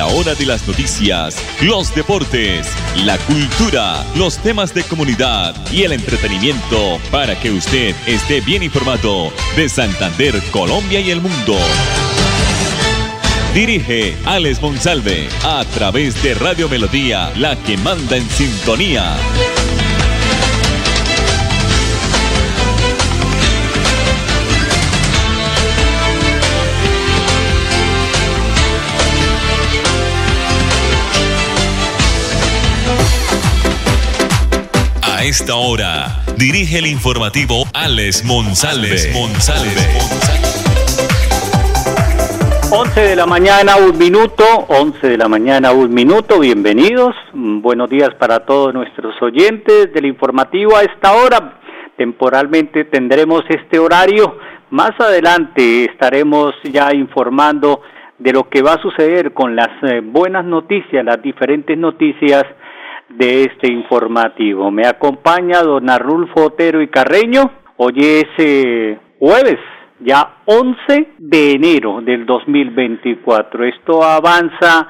la hora de las noticias, los deportes, la cultura, los temas de comunidad y el entretenimiento para que usted esté bien informado de Santander, Colombia y el mundo. Dirige Alex Monsalve a través de Radio Melodía, la que manda en sintonía. A esta hora, dirige el informativo Alex Monsalve. 11 de la mañana, un minuto, 11 de la mañana, un minuto, bienvenidos, buenos días para todos nuestros oyentes del informativo a esta hora. Temporalmente tendremos este horario, más adelante estaremos ya informando de lo que va a suceder con las eh, buenas noticias, las diferentes noticias de este informativo. Me acompaña don Arnulfo Otero y Carreño, hoy es eh, jueves ya 11 de enero del 2024. Esto avanza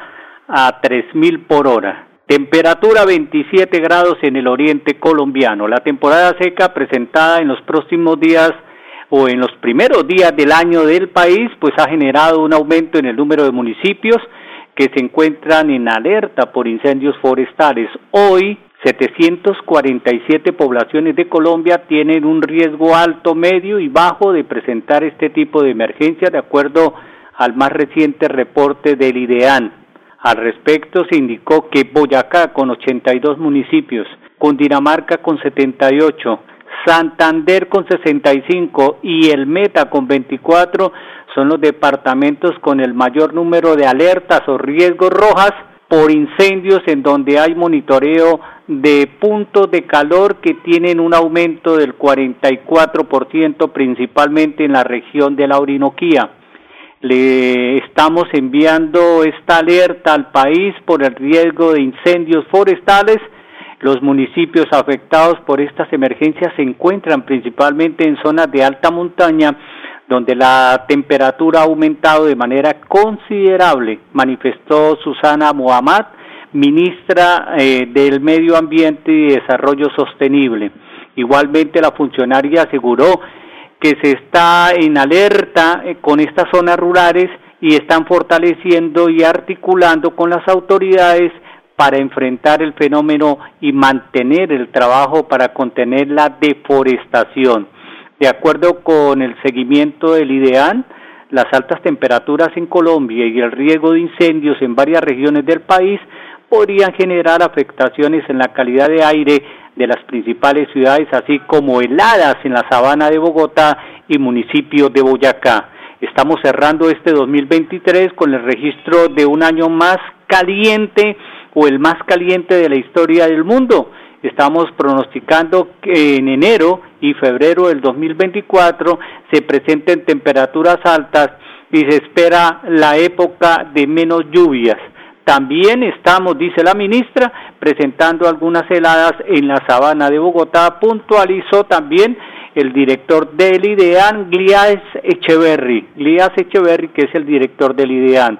a 3.000 por hora. Temperatura 27 grados en el oriente colombiano. La temporada seca presentada en los próximos días o en los primeros días del año del país, pues ha generado un aumento en el número de municipios que se encuentran en alerta por incendios forestales. Hoy 747 poblaciones de Colombia tienen un riesgo alto, medio y bajo de presentar este tipo de emergencia de acuerdo al más reciente reporte del IDEAN. Al respecto se indicó que Boyacá con 82 municipios, Cundinamarca con 78, Santander con 65 y el Meta con 24 son los departamentos con el mayor número de alertas o riesgos rojas por incendios en donde hay monitoreo de puntos de calor que tienen un aumento del 44% principalmente en la región de la Orinoquía. Le estamos enviando esta alerta al país por el riesgo de incendios forestales. Los municipios afectados por estas emergencias se encuentran principalmente en zonas de alta montaña donde la temperatura ha aumentado de manera considerable, manifestó Susana Muhammad, ministra eh, del Medio Ambiente y Desarrollo Sostenible. Igualmente la funcionaria aseguró que se está en alerta eh, con estas zonas rurales y están fortaleciendo y articulando con las autoridades para enfrentar el fenómeno y mantener el trabajo para contener la deforestación. De acuerdo con el seguimiento del IDEAN, las altas temperaturas en Colombia y el riesgo de incendios en varias regiones del país podrían generar afectaciones en la calidad de aire de las principales ciudades, así como heladas en la sabana de Bogotá y municipio de Boyacá. Estamos cerrando este 2023 con el registro de un año más caliente o el más caliente de la historia del mundo estamos pronosticando que en enero y febrero del 2024 se presenten temperaturas altas y se espera la época de menos lluvias. También estamos, dice la ministra, presentando algunas heladas en la sabana de Bogotá. Puntualizó también el director del IDEAN, Glías Echeverry, Glías Echeverry, que es el director del IDEAN.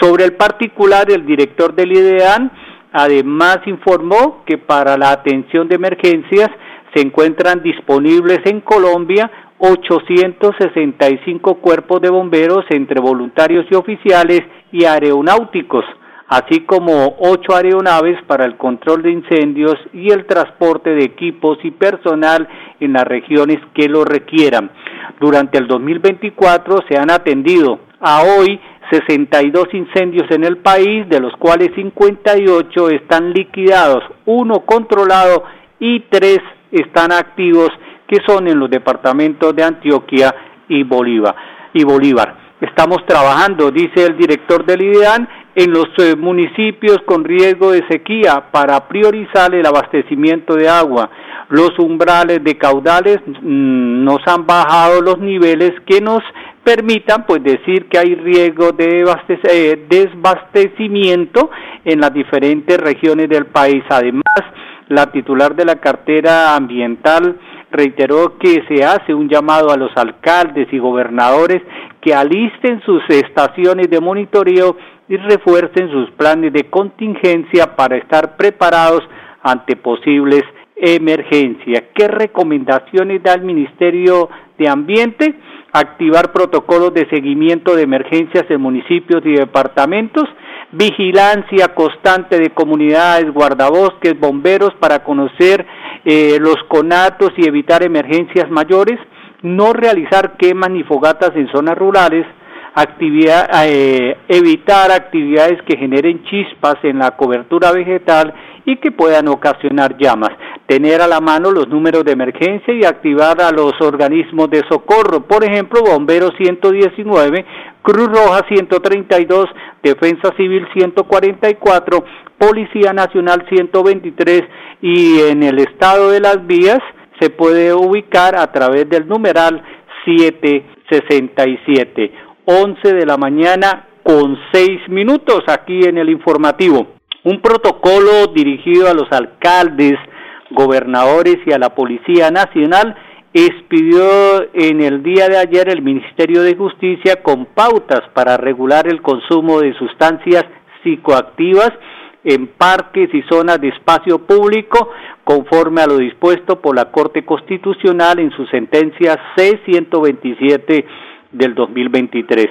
Sobre el particular, el director del IDEAN Además, informó que para la atención de emergencias se encuentran disponibles en Colombia 865 cuerpos de bomberos entre voluntarios y oficiales y aeronáuticos, así como ocho aeronaves para el control de incendios y el transporte de equipos y personal en las regiones que lo requieran. Durante el 2024 se han atendido a hoy 62 incendios en el país, de los cuales 58 están liquidados, uno controlado y tres están activos, que son en los departamentos de Antioquia y Bolívar. Y Bolívar. Estamos trabajando, dice el director del IDEAN, en los eh, municipios con riesgo de sequía para priorizar el abastecimiento de agua. Los umbrales de caudales mm, nos han bajado los niveles que nos permitan pues decir que hay riesgo de eh, desbastecimiento en las diferentes regiones del país. Además, la titular de la cartera ambiental reiteró que se hace un llamado a los alcaldes y gobernadores que alisten sus estaciones de monitoreo y refuercen sus planes de contingencia para estar preparados ante posibles emergencias. ¿Qué recomendaciones da el Ministerio de Ambiente? Activar protocolos de seguimiento de emergencias en municipios y departamentos, vigilancia constante de comunidades, guardabosques, bomberos para conocer eh, los conatos y evitar emergencias mayores, no realizar quemas ni fogatas en zonas rurales, actividad, eh, evitar actividades que generen chispas en la cobertura vegetal y que puedan ocasionar llamas. Tener a la mano los números de emergencia y activar a los organismos de socorro, por ejemplo, Bomberos 119, Cruz Roja 132, Defensa Civil 144, Policía Nacional 123 y en el estado de las vías se puede ubicar a través del numeral 767. 11 de la mañana con 6 minutos aquí en el informativo. Un protocolo dirigido a los alcaldes, gobernadores y a la Policía Nacional expidió en el día de ayer el Ministerio de Justicia con pautas para regular el consumo de sustancias psicoactivas en parques y zonas de espacio público conforme a lo dispuesto por la Corte Constitucional en su sentencia C-127 del 2023.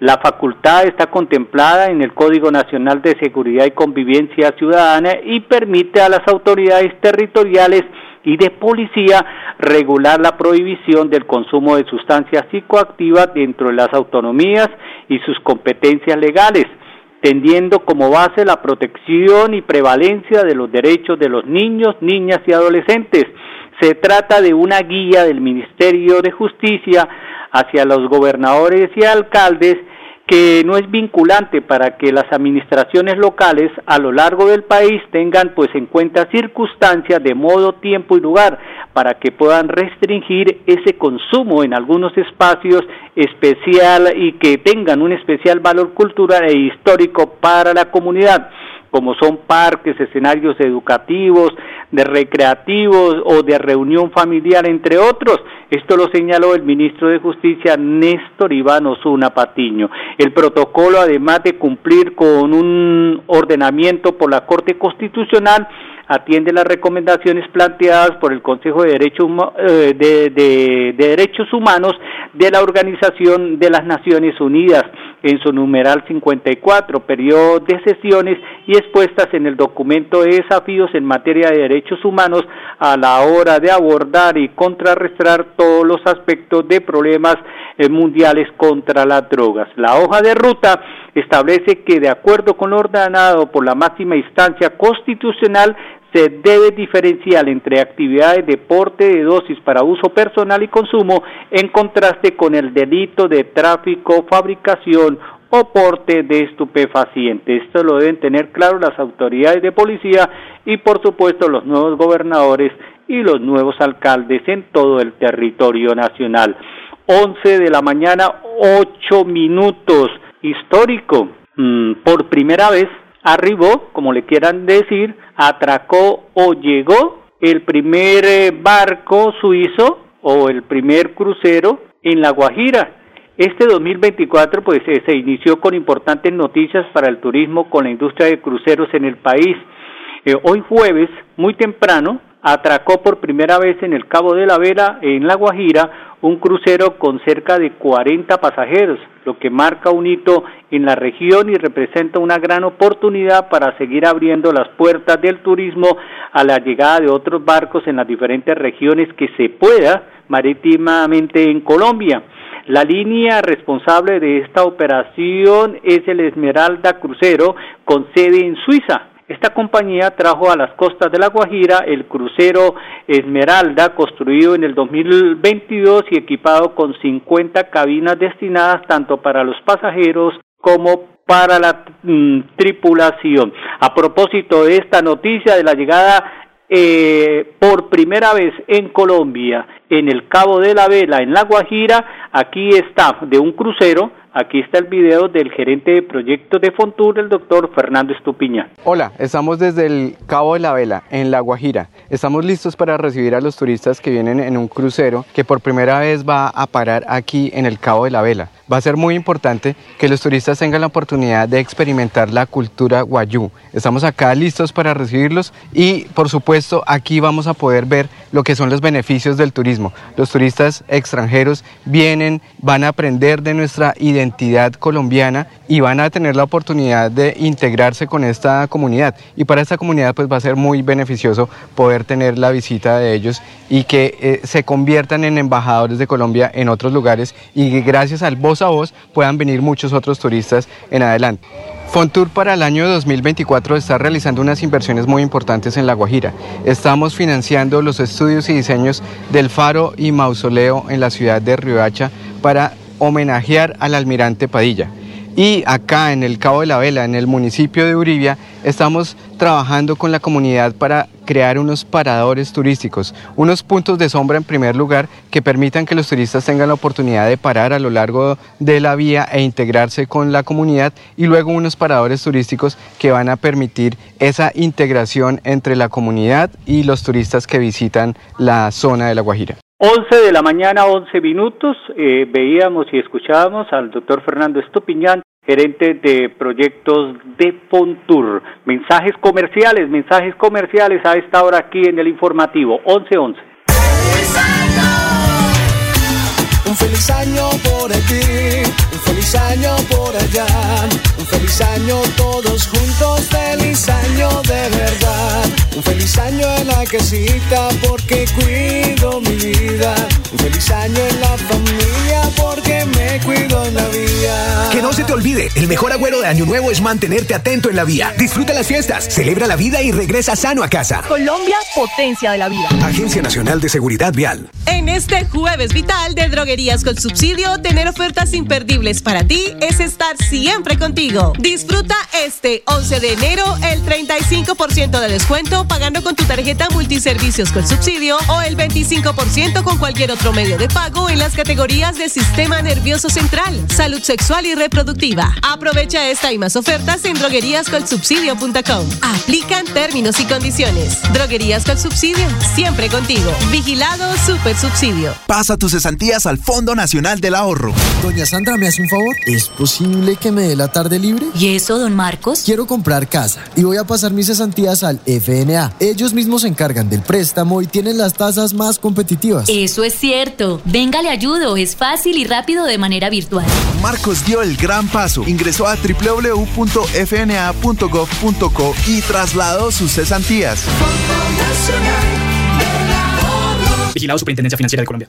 La facultad está contemplada en el Código Nacional de Seguridad y Convivencia Ciudadana y permite a las autoridades territoriales y de policía regular la prohibición del consumo de sustancias psicoactivas dentro de las autonomías y sus competencias legales, tendiendo como base la protección y prevalencia de los derechos de los niños, niñas y adolescentes. Se trata de una guía del Ministerio de Justicia hacia los gobernadores y alcaldes que no es vinculante para que las administraciones locales a lo largo del país tengan pues en cuenta circunstancias de modo, tiempo y lugar para que puedan restringir ese consumo en algunos espacios especial y que tengan un especial valor cultural e histórico para la comunidad como son parques, escenarios educativos, de recreativos o de reunión familiar, entre otros. Esto lo señaló el ministro de Justicia Néstor Iván Osuna Patiño. El protocolo, además de cumplir con un ordenamiento por la Corte Constitucional, atiende las recomendaciones planteadas por el Consejo de Derechos, eh, de, Derechos Humanos de la Organización de las Naciones Unidas en su numeral 54, periodo de sesiones y expuestas en el documento de desafíos en materia de derechos humanos a la hora de abordar y contrarrestar todos los aspectos de problemas eh, mundiales contra las drogas. La hoja de ruta establece que de acuerdo con lo ordenado por la máxima instancia constitucional se debe diferenciar entre actividades de deporte de dosis para uso personal y consumo en contraste con el delito de tráfico, fabricación o porte de estupefacientes. Esto lo deben tener claro las autoridades de policía y por supuesto los nuevos gobernadores y los nuevos alcaldes en todo el territorio nacional. 11 de la mañana, 8 minutos. Histórico. Mm, por primera vez arribó, como le quieran decir, atracó o llegó el primer eh, barco suizo o el primer crucero en La Guajira. Este 2024 pues eh, se inició con importantes noticias para el turismo con la industria de cruceros en el país. Eh, hoy jueves, muy temprano, atracó por primera vez en el Cabo de la Vela, en La Guajira, un crucero con cerca de 40 pasajeros, lo que marca un hito en la región y representa una gran oportunidad para seguir abriendo las puertas del turismo a la llegada de otros barcos en las diferentes regiones que se pueda marítimamente en Colombia. La línea responsable de esta operación es el Esmeralda Crucero con sede en Suiza. Esta compañía trajo a las costas de La Guajira el crucero Esmeralda, construido en el 2022 y equipado con 50 cabinas destinadas tanto para los pasajeros como para la mm, tripulación. A propósito de esta noticia de la llegada eh, por primera vez en Colombia, en el Cabo de la Vela, en La Guajira, aquí está de un crucero Aquí está el video del gerente de proyectos de Fontur, el doctor Fernando Estupiña. Hola, estamos desde el Cabo de la Vela, en La Guajira. Estamos listos para recibir a los turistas que vienen en un crucero que por primera vez va a parar aquí en el Cabo de la Vela va a ser muy importante que los turistas tengan la oportunidad de experimentar la cultura guayú. Estamos acá listos para recibirlos y por supuesto aquí vamos a poder ver lo que son los beneficios del turismo. Los turistas extranjeros vienen, van a aprender de nuestra identidad colombiana y van a tener la oportunidad de integrarse con esta comunidad. Y para esta comunidad pues va a ser muy beneficioso poder tener la visita de ellos y que eh, se conviertan en embajadores de Colombia en otros lugares y que gracias al voz a voz puedan venir muchos otros turistas en adelante. Fontour para el año 2024 está realizando unas inversiones muy importantes en La Guajira. Estamos financiando los estudios y diseños del faro y mausoleo en la ciudad de Riohacha para homenajear al almirante Padilla. Y acá en el Cabo de la Vela, en el municipio de Uribia, estamos trabajando con la comunidad para crear unos paradores turísticos, unos puntos de sombra en primer lugar que permitan que los turistas tengan la oportunidad de parar a lo largo de la vía e integrarse con la comunidad y luego unos paradores turísticos que van a permitir esa integración entre la comunidad y los turistas que visitan la zona de La Guajira. 11 de la mañana, 11 minutos, eh, veíamos y escuchábamos al doctor Fernando Estupiñán, gerente de proyectos de Fontur. Mensajes comerciales, mensajes comerciales a esta hora aquí en el informativo, 11-11. Un feliz año por aquí, feliz año por allá, un feliz año todos juntos, feliz año de verdad. Un feliz año en la casita porque cuido mi vida. Un feliz año en la familia porque se te olvide, el mejor agüero de Año Nuevo es mantenerte atento en la vía. Disfruta las fiestas, celebra la vida y regresa sano a casa. Colombia, potencia de la vida. Agencia Nacional de Seguridad Vial. En este jueves vital de droguerías con subsidio, tener ofertas imperdibles para ti es estar siempre contigo. Disfruta este 11 de enero el 35% de descuento pagando con tu tarjeta multiservicios con subsidio o el 25% con cualquier otro medio de pago en las categorías de sistema nervioso central, salud sexual y Aprovecha esta y más ofertas en drogueríascolsubsidio.com. Aplican términos y condiciones. Droguerías con subsidio, siempre contigo. Vigilado Super Subsidio. Pasa tus cesantías al Fondo Nacional del Ahorro. Doña Sandra, ¿me hace un favor? ¿Es posible que me dé la tarde libre? ¿Y eso, don Marcos? Quiero comprar casa y voy a pasar mis cesantías al FNA ellos mismos se encargan del préstamo y tienen las tasas más competitivas. Eso es cierto. Venga, le ayudo. Es fácil y rápido de manera virtual. Marcos dio el gran paso. Ingresó a www.fna.gov.co y trasladó sus cesantías. Vigilado Superintendencia Financiera de Colombia.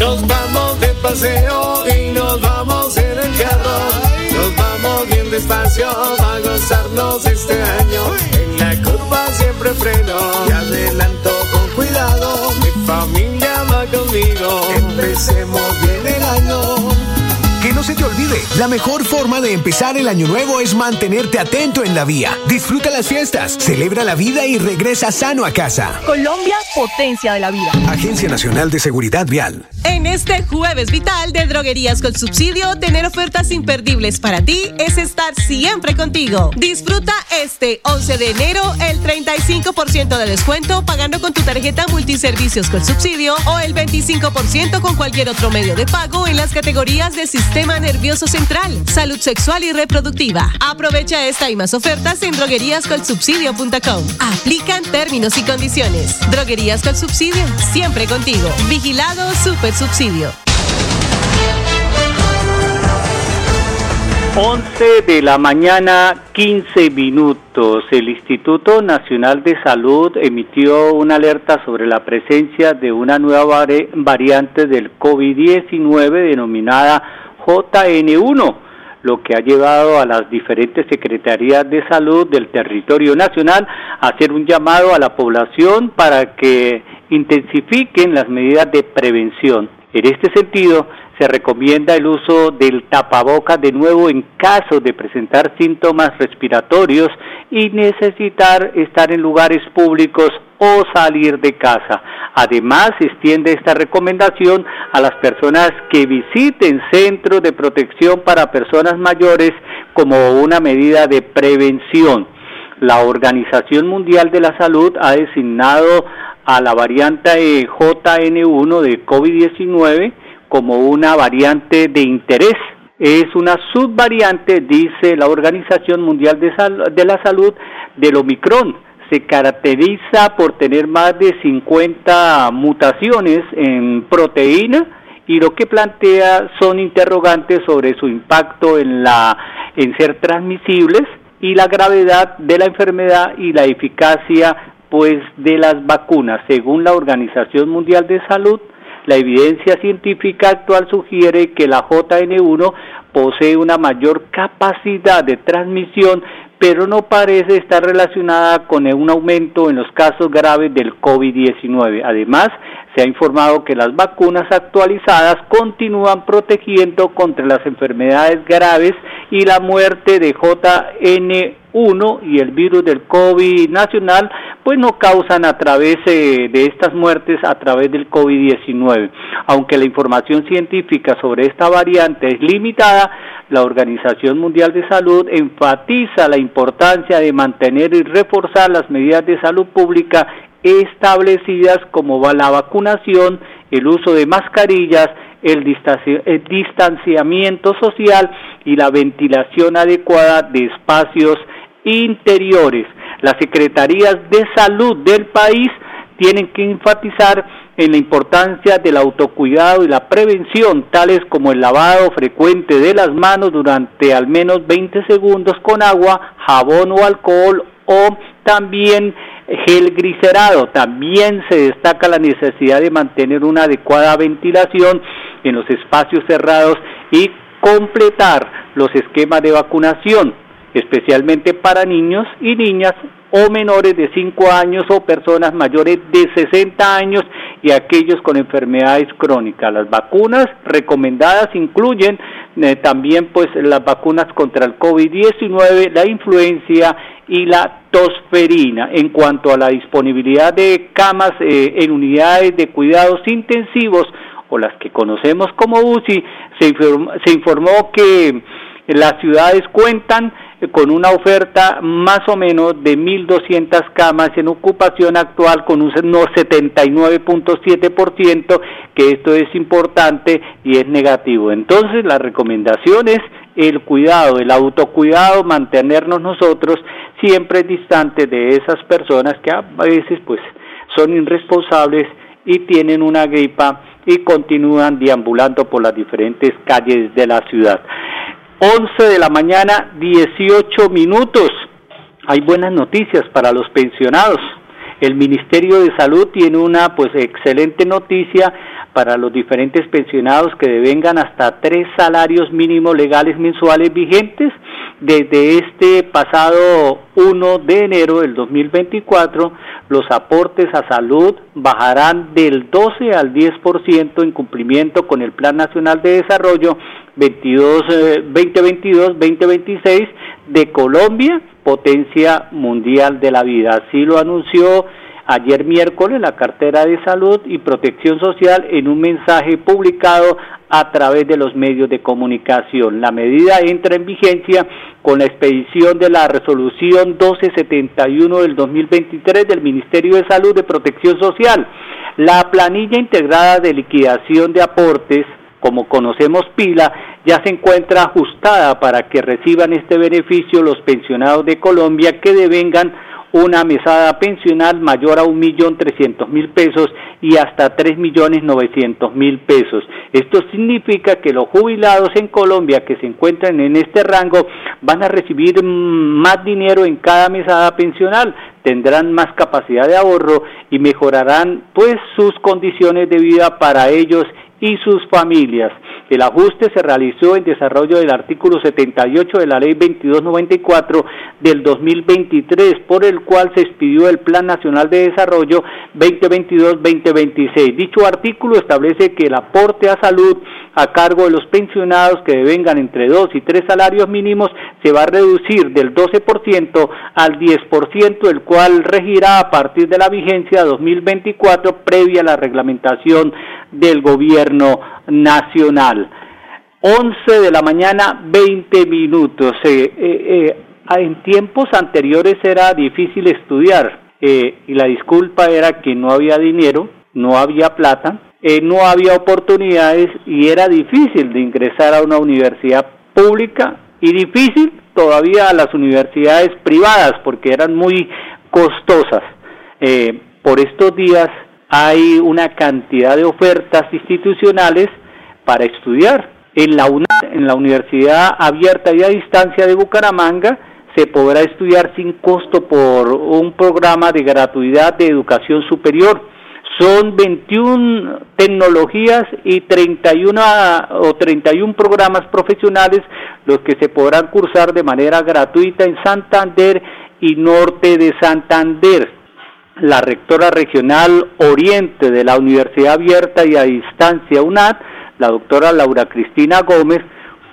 Nos vamos de paseo y nos vamos en el carro. Nos vamos bien despacio a gozarnos este año. En la curva siempre freno y adelanto con cuidado. Mi familia va conmigo. Empecemos bien el año. No se te olvide, la mejor forma de empezar el año nuevo es mantenerte atento en la vía. Disfruta las fiestas, celebra la vida y regresa sano a casa. Colombia, potencia de la vida. Agencia Nacional de Seguridad Vial. En este jueves vital de droguerías con subsidio, tener ofertas imperdibles para ti es estar siempre contigo. Disfruta este 11 de enero el 35% de descuento pagando con tu tarjeta multiservicios con subsidio o el 25% con cualquier otro medio de pago en las categorías de sistema nervioso central, salud sexual y reproductiva. Aprovecha esta y más ofertas en drogueríascolsubsidio.com. Aplican términos y condiciones. Droguerías con subsidio, siempre contigo. Vigilado Super Subsidio. 11 de la mañana, 15 minutos. El Instituto Nacional de Salud emitió una alerta sobre la presencia de una nueva variante del COVID-19 denominada JN1. lo que ha llevado a las diferentes secretarías de salud del territorio nacional a hacer un llamado a la población para que intensifiquen las medidas de prevención. En este sentido, se recomienda el uso del tapabocas de nuevo en caso de presentar síntomas respiratorios y necesitar estar en lugares públicos o salir de casa. Además, extiende esta recomendación a las personas que visiten centros de protección para personas mayores como una medida de prevención. La Organización Mundial de la Salud ha designado a la variante JN1 de COVID-19 como una variante de interés. Es una subvariante, dice la Organización Mundial de, la Salud, del Omicron. Se caracteriza por tener más de 50 mutaciones en proteína y lo que plantea son interrogantes sobre su impacto en la en ser transmisibles y la gravedad de la enfermedad y la eficacia pues de las vacunas. Según la Organización Mundial de Salud, la evidencia científica actual sugiere que la JN1 posee una mayor capacidad de transmisión, pero no parece estar relacionada con un aumento en los casos graves del COVID-19. Además, se ha informado que las vacunas actualizadas continúan protegiendo contra las enfermedades graves y la muerte de JN 1 y el virus del COVID nacional, pues no causan a través eh, de estas muertes a través del COVID-19. Aunque la información científica sobre esta variante es limitada, la Organización Mundial de Salud enfatiza la importancia de mantener y reforzar las medidas de salud pública establecidas como la vacunación, el uso de mascarillas, el distanciamiento social y la ventilación adecuada de espacios interiores. Las secretarías de salud del país tienen que enfatizar en la importancia del autocuidado y la prevención, tales como el lavado frecuente de las manos durante al menos 20 segundos con agua, jabón o alcohol o también gel glicerado. También se destaca la necesidad de mantener una adecuada ventilación en los espacios cerrados y completar los esquemas de vacunación especialmente para niños y niñas o menores de 5 años o personas mayores de 60 años y aquellos con enfermedades crónicas. Las vacunas recomendadas incluyen eh, también pues las vacunas contra el COVID-19, la influencia y la tosferina. En cuanto a la disponibilidad de camas eh, en unidades de cuidados intensivos o las que conocemos como UCI, se se informó que las ciudades cuentan con una oferta más o menos de 1.200 camas en ocupación actual con un 79.7%, que esto es importante y es negativo. Entonces, la recomendación es el cuidado, el autocuidado, mantenernos nosotros siempre distantes de esas personas que a veces pues son irresponsables y tienen una gripa y continúan deambulando por las diferentes calles de la ciudad. 11 de la mañana, 18 minutos. Hay buenas noticias para los pensionados. El Ministerio de Salud tiene una pues excelente noticia para los diferentes pensionados que devengan hasta tres salarios mínimos legales mensuales vigentes desde este pasado 1 de enero del 2024, los aportes a salud bajarán del 12 al 10% en cumplimiento con el Plan Nacional de Desarrollo 2022-2026 eh, de Colombia, potencia mundial de la vida. Así lo anunció ayer miércoles la cartera de salud y protección social en un mensaje publicado a través de los medios de comunicación. La medida entra en vigencia con la expedición de la resolución 1271 del 2023 del Ministerio de Salud de Protección Social. La planilla integrada de liquidación de aportes como conocemos pila, ya se encuentra ajustada para que reciban este beneficio los pensionados de Colombia que devengan una mesada pensional mayor a un millón trescientos mil pesos y hasta tres millones novecientos mil pesos. Esto significa que los jubilados en Colombia que se encuentran en este rango van a recibir más dinero en cada mesada pensional, tendrán más capacidad de ahorro y mejorarán pues sus condiciones de vida para ellos y sus familias. El ajuste se realizó en desarrollo del artículo 78 de la Ley 2294 del 2023, por el cual se expidió el Plan Nacional de Desarrollo 2022-2026. Dicho artículo establece que el aporte a salud a cargo de los pensionados que devengan entre dos y tres salarios mínimos se va a reducir del 12% al 10%, el cual regirá a partir de la vigencia 2024 previa a la reglamentación del gobierno nacional. 11 de la mañana, 20 minutos. Eh, eh, eh, en tiempos anteriores era difícil estudiar y la disculpa era que no había dinero, no había plata, no había oportunidades y era difícil de ingresar a una universidad pública y difícil todavía a las universidades privadas porque eran muy costosas. por estos días hay una cantidad de ofertas institucionales para estudiar. En la en la Universidad Abierta y a Distancia de Bucaramanga, se podrá estudiar sin costo por un programa de gratuidad de educación superior. Son 21 tecnologías y 31 o 31 programas profesionales los que se podrán cursar de manera gratuita en Santander y norte de Santander la rectora regional Oriente de la Universidad Abierta y a Distancia UNAD, la doctora Laura Cristina Gómez,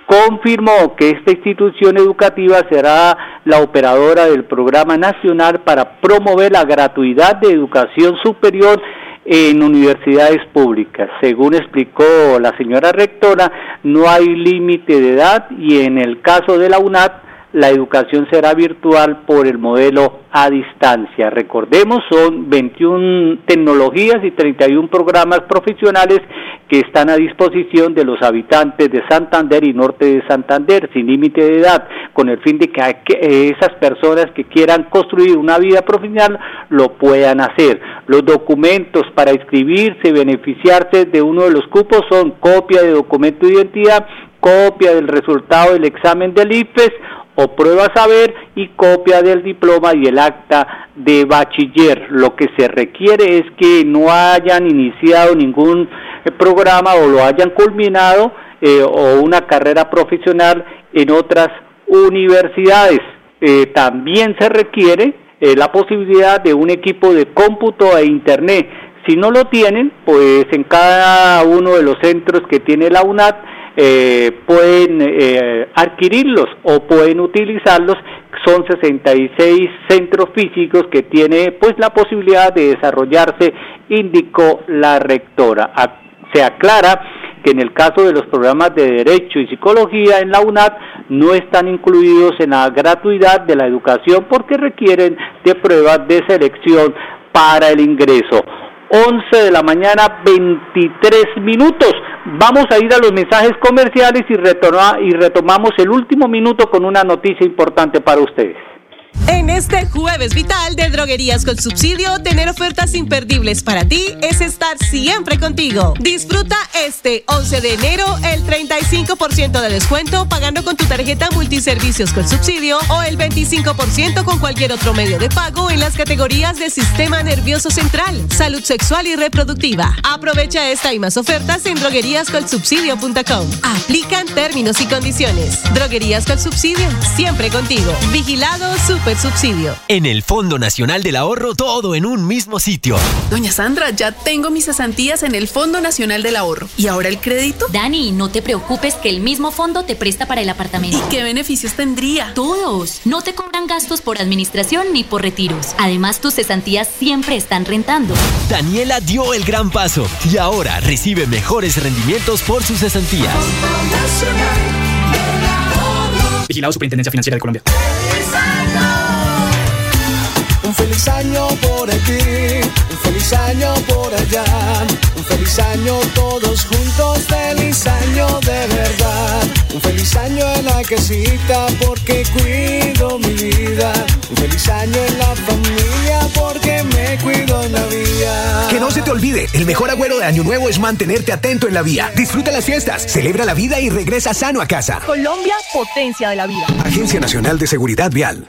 confirmó que esta institución educativa será la operadora del Programa Nacional para promover la gratuidad de educación superior en universidades públicas. Según explicó la señora rectora, no hay límite de edad y en el caso de la UNAD, la educación será virtual por el modelo a distancia. Recordemos, son 21 tecnologías y 31 programas profesionales que están a disposición de los habitantes de Santander y norte de Santander, sin límite de edad, con el fin de que esas personas que quieran construir una vida profesional lo puedan hacer. Los documentos para inscribirse, beneficiarse de uno de los cupos son copia de documento de identidad, copia del resultado del examen del IFES o prueba saber y copia del diploma y el acta de bachiller. Lo que se requiere es que no hayan iniciado ningún eh, programa o lo hayan culminado eh, o una carrera profesional en otras universidades. Eh, también se requiere la posibilidad de un equipo de cómputo e internet. Si no lo tienen, pues en cada uno de los centros que tiene la UNAD eh, pueden eh, adquirirlos o pueden utilizarlos. Son 66 centros físicos que tiene pues la posibilidad de desarrollarse, indicó la rectora. Se aclara que en el caso de los programas de Derecho y Psicología en la UNAD no están incluidos en la gratuidad de la educación porque requieren de pruebas de selección para el ingreso. 11 de la mañana, 23 minutos. Vamos a ir a los mensajes comerciales y, y retomamos el último minuto con una noticia importante para ustedes. En este jueves vital de Droguerías con Subsidio, tener ofertas imperdibles para ti es estar siempre contigo. Disfruta este 11 de enero el 35% de descuento pagando con tu tarjeta multiservicios con subsidio o el 25% con cualquier otro medio de pago en las categorías de sistema nervioso central, salud sexual y reproductiva. Aprovecha esta y más ofertas en drogueríascolsubsidio.com. Aplican términos y condiciones. Droguerías con Subsidio, siempre contigo. Vigilado Super subsidio. En el Fondo Nacional del Ahorro, todo en un mismo sitio. Doña Sandra, ya tengo mis cesantías en el Fondo Nacional del Ahorro. ¿Y ahora el crédito? Dani, no te preocupes que el mismo fondo te presta para el apartamento. ¿Y qué beneficios tendría? Todos. No te cobran gastos por administración ni por retiros. Además, tus cesantías siempre están rentando. Daniela dio el gran paso y ahora recibe mejores rendimientos por sus cesantías. Vigilado Superintendencia Financiera de Colombia. Feliz año por aquí, un feliz año por allá, un feliz año todos juntos, feliz año de verdad. Un feliz año en la casita porque cuido mi vida. Un feliz año en la familia porque me cuido en la vida. Que no se te olvide, el mejor agüero de Año Nuevo es mantenerte atento en la vía. Disfruta las fiestas, celebra la vida y regresa sano a casa. Colombia, potencia de la vida. Agencia Nacional de Seguridad Vial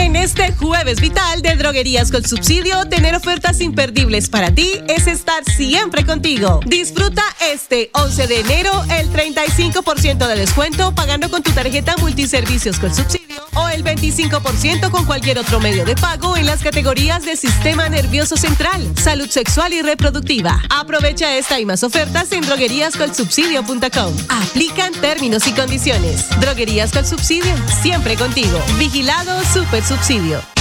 En este jueves vital de Droguerías con Subsidio, tener ofertas imperdibles para ti es estar siempre contigo. Disfruta este 11 de enero el 35% de descuento pagando con tu tarjeta multiservicios con subsidio o el 25% con cualquier otro medio de pago en las categorías de sistema nervioso central, salud sexual y reproductiva. Aprovecha esta y más ofertas en drogueríascolsubsidio.com. Aplican términos y condiciones. Droguerías con Subsidio, siempre contigo. Vigilado Super Subsidio.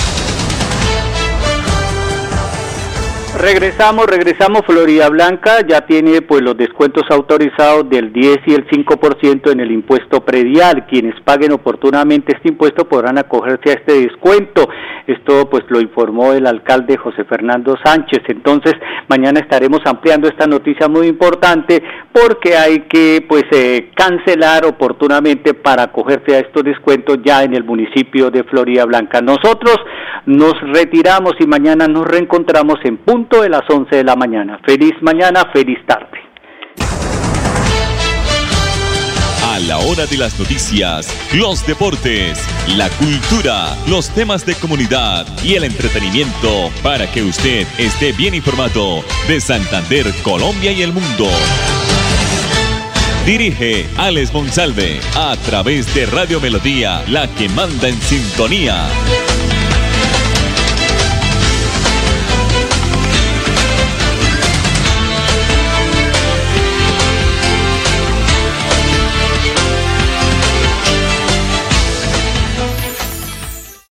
Regresamos, regresamos. Florida Blanca ya tiene pues los descuentos autorizados del 10 y el 5% en el impuesto predial. Quienes paguen oportunamente este impuesto podrán acogerse a este descuento. Esto pues lo informó el alcalde José Fernando Sánchez. Entonces, mañana estaremos ampliando esta noticia muy importante porque hay que pues eh, cancelar oportunamente para acogerse a estos descuentos ya en el municipio de Florida Blanca. Nosotros nos retiramos y mañana nos reencontramos en de las 11 de la mañana. Feliz mañana, feliz tarde. A la hora de las noticias, los deportes, la cultura, los temas de comunidad y el entretenimiento para que usted esté bien informado de Santander, Colombia y el mundo. Dirige Alex Monsalve a través de Radio Melodía, la que manda en sintonía.